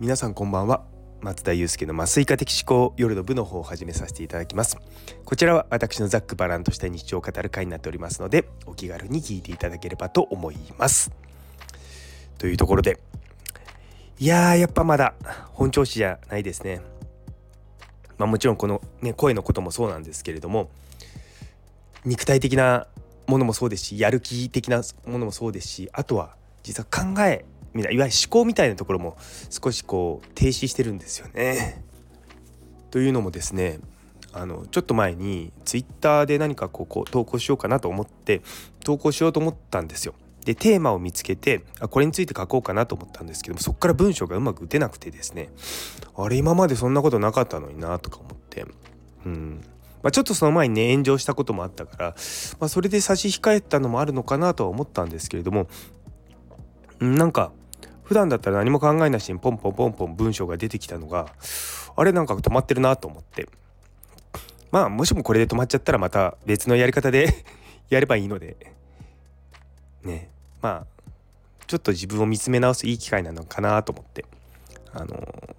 皆さんこんばんは。松田祐介の麻酔科的思考夜の部の方を始めさせていただきます。こちらは私のざっくばらんとした日常を語る会になっておりますのでお気軽に聞いていただければと思います。というところでいやーやっぱまだ本調子じゃないですね。まあもちろんこのね声のこともそうなんですけれども肉体的なものもそうですしやる気的なものもそうですしあとは実は考えみたいいわゆる思考みたいなところも少しこう停止してるんですよね。というのもですねあのちょっと前にツイッターで何かこうこう投稿しようかなと思って投稿しようと思ったんですよ。でテーマを見つけてあこれについて書こうかなと思ったんですけどもそこから文章がうまく打てなくてですねあれ今までそんなことなかったのになとか思ってうんまあ、ちょっとその前にね炎上したこともあったから、まあ、それで差し控えたのもあるのかなとは思ったんですけれどもなんか普段だったら何も考えなしにポンポンポンポン文章が出てきたのがあれなんか止まってるなと思って。まあもしもこれで止まっちゃったらまた別のやり方で やればいいので。ね。まあちょっと自分を見つめ直すいい機会なのかなと思って。あの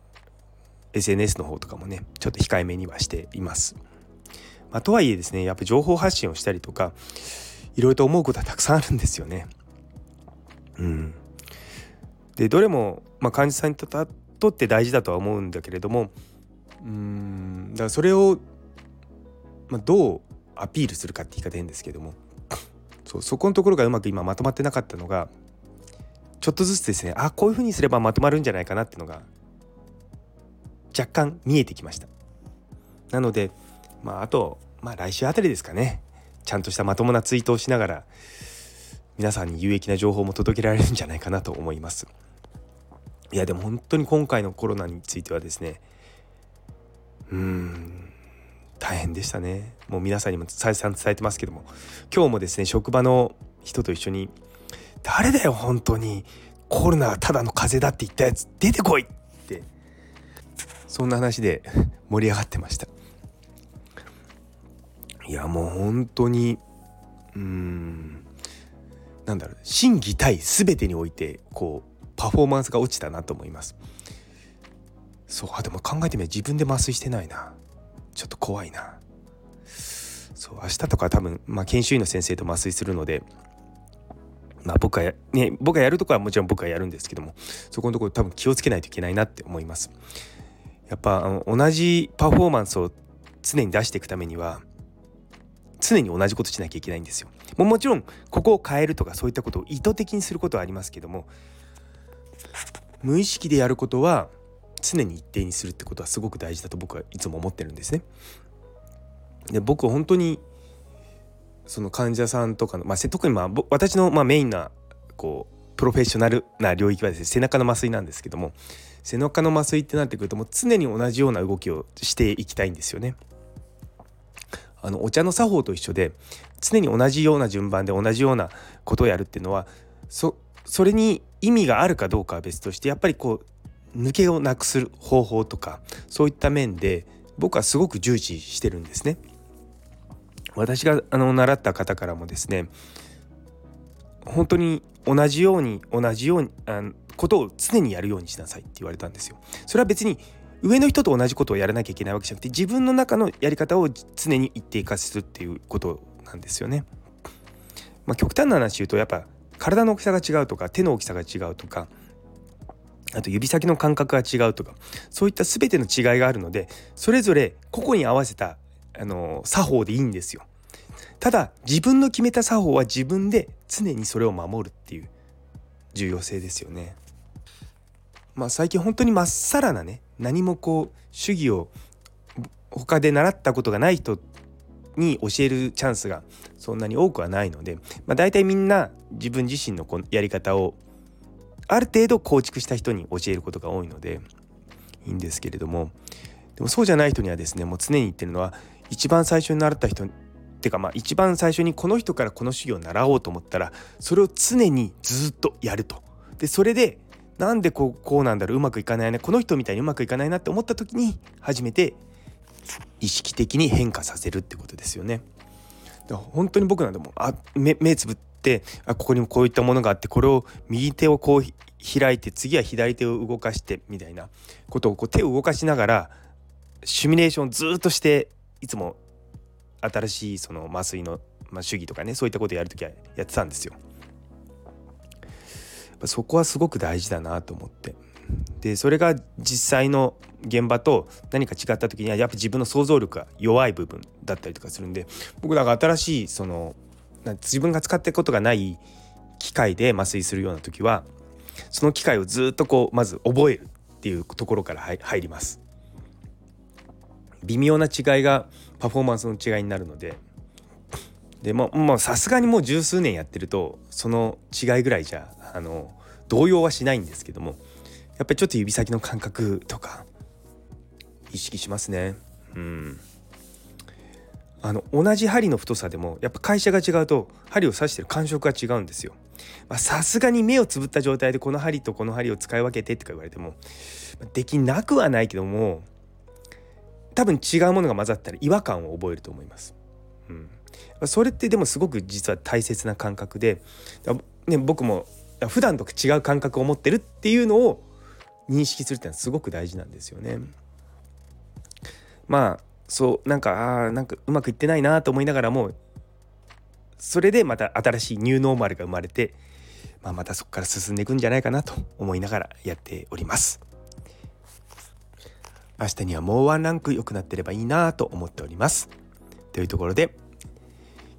SNS の方とかもねちょっと控えめにはしています。まあ、とはいえですねやっぱ情報発信をしたりとかいろいろと思うことはたくさんあるんですよね。うん、でどれも、まあ、患者さんにとって大事だとは思うんだけれどもうんだからそれを、まあ、どうアピールするかって言い方変ですけども そうそこのところがうまく今まとまってなかったのがちょっとずつですねあこういうふうにすればまとまるんじゃないかなっていうのが若干見えてきました。なのでまああと、まあ、来週あたりですかねちゃんとしたまともなツイートをしながら皆さんに有益な情報も届けられるんじゃないかなと思います。いやでも本当に今回のコロナについてはですねうん大変でしたね。もう皆さんにも再三伝えてますけども。今日もですね職場の人と一緒に「誰だよ本当に。コロナはただの風邪だって言ったやつ出てこい!」って。そんな話で盛り上がってました。いやもう本当にうーんなんだろう心技体全てにおいてこうパフォーマンスが落ちたなと思います。そうあでも考えてみれば自分で麻酔してないな。ちょっと怖いな。そう明日とか多分、まあ、研修医の先生と麻酔するのでまあ僕はね僕がやるとこはもちろん僕はやるんですけどもそこのところ多分気をつけないといけないなって思います。やっぱあの同じパフォーマンスを常に出していくためには常に同じことしなきゃいけないんですよ。ももちろんここを変えるとかそういったことを意図的にすることはありますけども無意識でやることは常に一定にするってことはすごく大事だと僕はいつも思ってるんですね。で僕は本当にその患者さんとかの、まあ、特にまあ私のまあメインなこうプロフェッショナルな領域はですね背中の麻酔なんですけども背中の麻酔ってなってくるともう常に同じような動きをしていきたいんですよね。あのお茶の作法と一緒で常に同じような順番で同じようなことをやるっていうのはそそれに意味があるかどうかは別としてやっぱりこう抜けをなくする方法とかそういった面で僕はすごく重視してるんですね。私があの習った方からもですね本当に同じように同じようにあのことを常にやるようにしなさいって言われたんですよ。それは別に上の人と同じことをやらなきゃいけないわけじゃなくて自分の中のやり方を常に一定化するっていうことなんですよね。まあ、極端な話言うとやっぱ体の大きさが違うとか手の大きさが違うとかあと指先の感覚が違うとかそういった全ての違いがあるのでそれぞれ個々に合わせたあの作法でいいんですよ。ただ自分の決めた作法は自分で常にそれを守るっていう重要性ですよね。まあ最近本当にまっさらなね何もこう主義を他で習ったことがない人に教えるチャンスがそんなに多くはないので、まあ、大体みんな自分自身のこのやり方をある程度構築した人に教えることが多いのでいいんですけれどもでもそうじゃない人にはですねもう常に言ってるのは一番最初に習った人っていうかまあ一番最初にこの人からこの修行を習おうと思ったらそれを常にずっとやると。でそれでなんでこうこうなんだろううまくいかないなこの人みたいにうまくいかないなって思った時に初めて意識的に変化させるってことですよね。本当に僕なんでもあ目目つぶってあここにもこういったものがあってこれを右手をこう開いて次は左手を動かしてみたいなことをこう手を動かしながらシミュレーションをずっとしていつも新しいその麻酔の、まあ、主義とかねそういったことをやるときはやってたんですよ。そこはすごく大事だなと思ってでそれが実際の現場と何か違った時にはやっぱ自分の想像力が弱い部分だったりとかするんで僕だから新しいその自分が使ってることがない機械で麻酔するような時はその機械をずっとこうまず覚えるっていうところから入ります。微妙な違いがパフォーマンスの違いになるので。でもさすがにもう十数年やってるとその違いぐらいじゃあの動揺はしないんですけどもやっぱりちょっと指先の感覚とか意識しますね。うん。あの同じ針の太さでもやっぱ会社が違うと針を刺してる感触が違うんですよ。さすがに目をつぶった状態でこの針とこの針を使い分けてとか言われてもできなくはないけども多分違うものが混ざったら違和感を覚えると思います。うん、それってでもすごく実は大切な感覚で、ね、僕も普段と違う感覚を持ってるっていうのを認識するってのはすごく大事なんですよね。まあそうなんかあなんかうまくいってないなと思いながらもそれでまた新しいニューノーマルが生まれて、まあ、またそこから進んでいくんじゃないかなと思いながらやっております。明日にはもうワンランク良くなってればいいなと思っております。というところで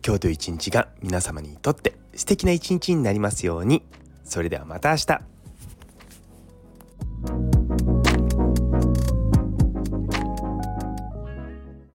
今日という一日が皆様にとって素敵な一日になりますように。それではまた明日。